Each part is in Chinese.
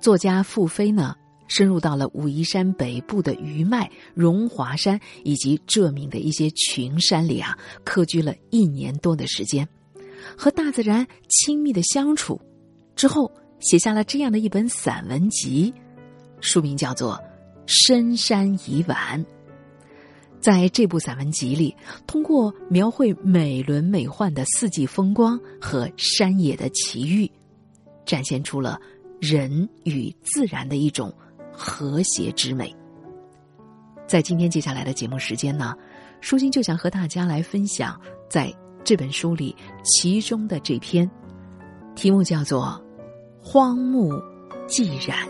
作家傅飞呢，深入到了武夷山北部的余脉、荣华山以及浙闽的一些群山里啊，客居了一年多的时间，和大自然亲密的相处，之后写下了这样的一本散文集，书名叫做《深山已晚》。在这部散文集里，通过描绘美轮美奂的四季风光和山野的奇遇，展现出了人与自然的一种和谐之美。在今天接下来的节目时间呢，舒心就想和大家来分享在这本书里其中的这篇，题目叫做《荒木寂然》。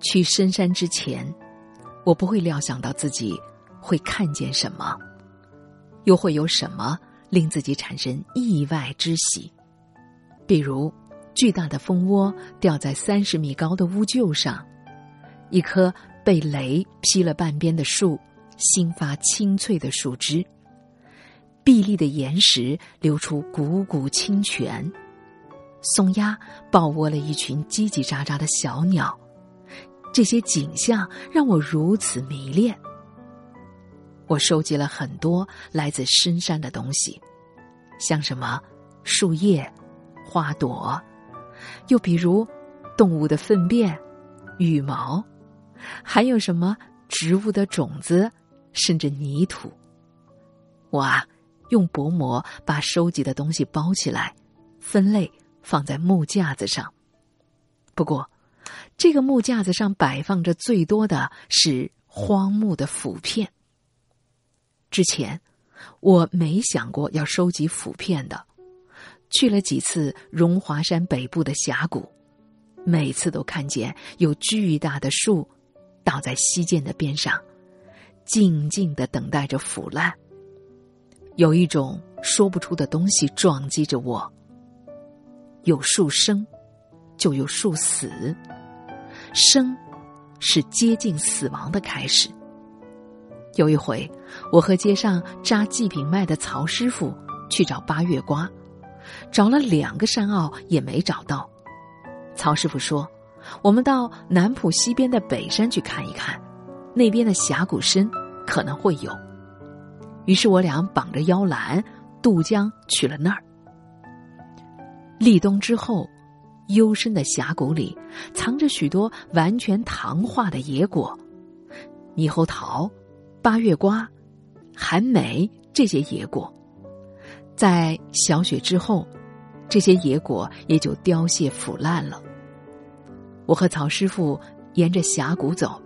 去深山之前，我不会料想到自己会看见什么，又会有什么令自己产生意外之喜。比如，巨大的蜂窝掉在三十米高的屋臼上，一棵被雷劈了半边的树，新发青翠的树枝，碧绿的岩石流出汩汩清泉，松鸦抱窝了一群叽叽喳喳的小鸟。这些景象让我如此迷恋。我收集了很多来自深山的东西，像什么树叶、花朵，又比如动物的粪便、羽毛，还有什么植物的种子，甚至泥土。我啊，用薄膜把收集的东西包起来，分类放在木架子上。不过。这个木架子上摆放着最多的是荒木的腐片。之前我没想过要收集腐片的，去了几次荣华山北部的峡谷，每次都看见有巨大的树倒在溪涧的边上，静静的等待着腐烂。有一种说不出的东西撞击着我。有树生，就有树死。生，是接近死亡的开始。有一回，我和街上扎祭品卖的曹师傅去找八月瓜，找了两个山坳也没找到。曹师傅说：“我们到南浦西边的北山去看一看，那边的峡谷深可能会有。”于是我俩绑着腰篮渡江去了那儿。立冬之后。幽深的峡谷里，藏着许多完全糖化的野果，猕猴桃、八月瓜、寒梅这些野果，在小雪之后，这些野果也就凋谢腐烂了。我和曹师傅沿着峡谷走，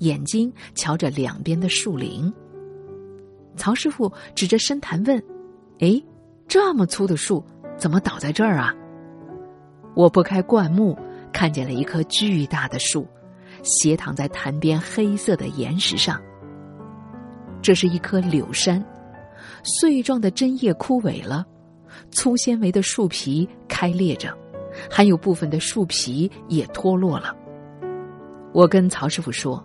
眼睛瞧着两边的树林。曹师傅指着深潭问：“哎，这么粗的树，怎么倒在这儿啊？”我拨开灌木，看见了一棵巨大的树，斜躺在潭边黑色的岩石上。这是一棵柳杉，穗状的针叶枯萎了，粗纤维的树皮开裂着，还有部分的树皮也脱落了。我跟曹师傅说：“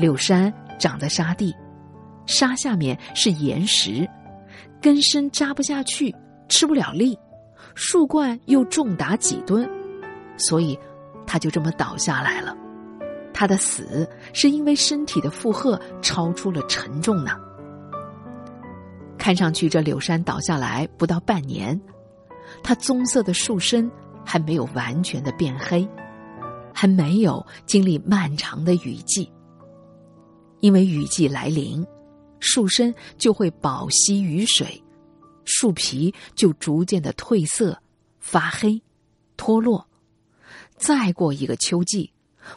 柳杉长在沙地，沙下面是岩石，根深扎不下去，吃不了力。”树冠又重达几吨，所以它就这么倒下来了。他的死是因为身体的负荷超出了沉重呢。看上去这柳杉倒下来不到半年，它棕色的树身还没有完全的变黑，还没有经历漫长的雨季。因为雨季来临，树身就会饱吸雨水。树皮就逐渐的褪色、发黑、脱落。再过一个秋季，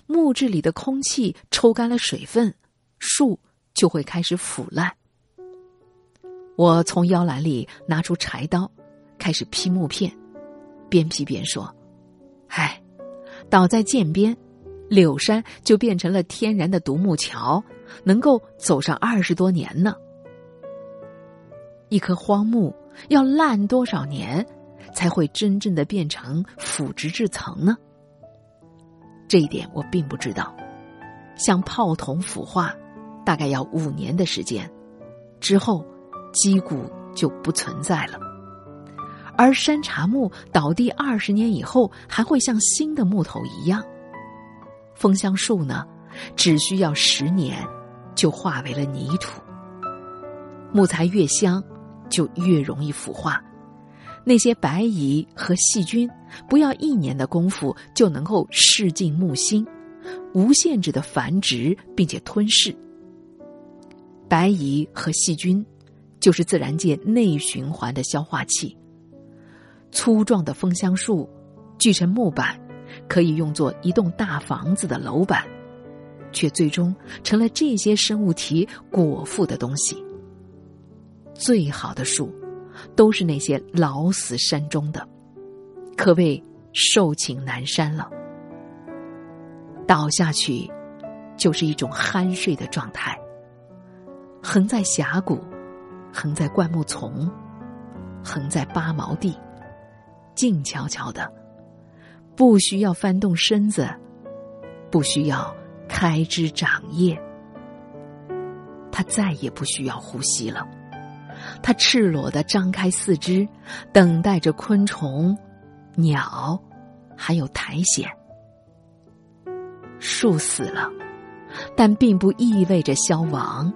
木质里的空气抽干了水分，树就会开始腐烂。我从腰篮里拿出柴刀，开始劈木片，边劈边说：“唉，倒在涧边，柳山就变成了天然的独木桥，能够走上二十多年呢。”一棵荒木要烂多少年，才会真正的变成腐殖质层呢？这一点我并不知道。像泡桐腐化，大概要五年的时间，之后基骨就不存在了。而山茶木倒地二十年以后，还会像新的木头一样。枫香树呢，只需要十年，就化为了泥土。木材越香，就越容易腐化。那些白蚁和细菌，不要一年的功夫就能够噬尽木心，无限制的繁殖并且吞噬。白蚁和细菌，就是自然界内循环的消化器。粗壮的枫香树，锯成木板，可以用作一栋大房子的楼板，却最终成了这些生物体果腹的东西。最好的树，都是那些老死山中的，可谓寿请南山了。倒下去，就是一种酣睡的状态。横在峡谷，横在灌木丛，横在八毛地。静悄悄的，不需要翻动身子，不需要开枝长叶，它再也不需要呼吸了。它赤裸的张开四肢，等待着昆虫、鸟，还有苔藓。树死了，但并不意味着消亡。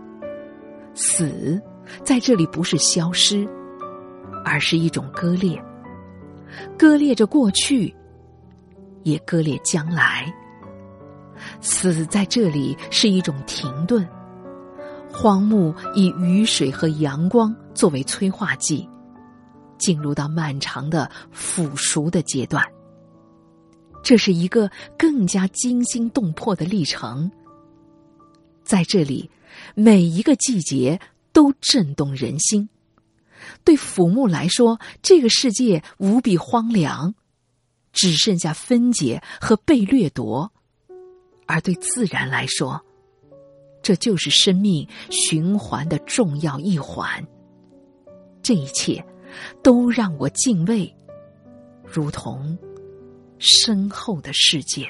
死在这里不是消失，而是一种割裂。割裂着过去，也割裂将来。死在这里是一种停顿，荒木以雨水和阳光作为催化剂，进入到漫长的腐熟的阶段。这是一个更加惊心动魄的历程。在这里，每一个季节都震动人心。对腐木来说，这个世界无比荒凉，只剩下分解和被掠夺；而对自然来说，这就是生命循环的重要一环。这一切，都让我敬畏，如同身后的世界。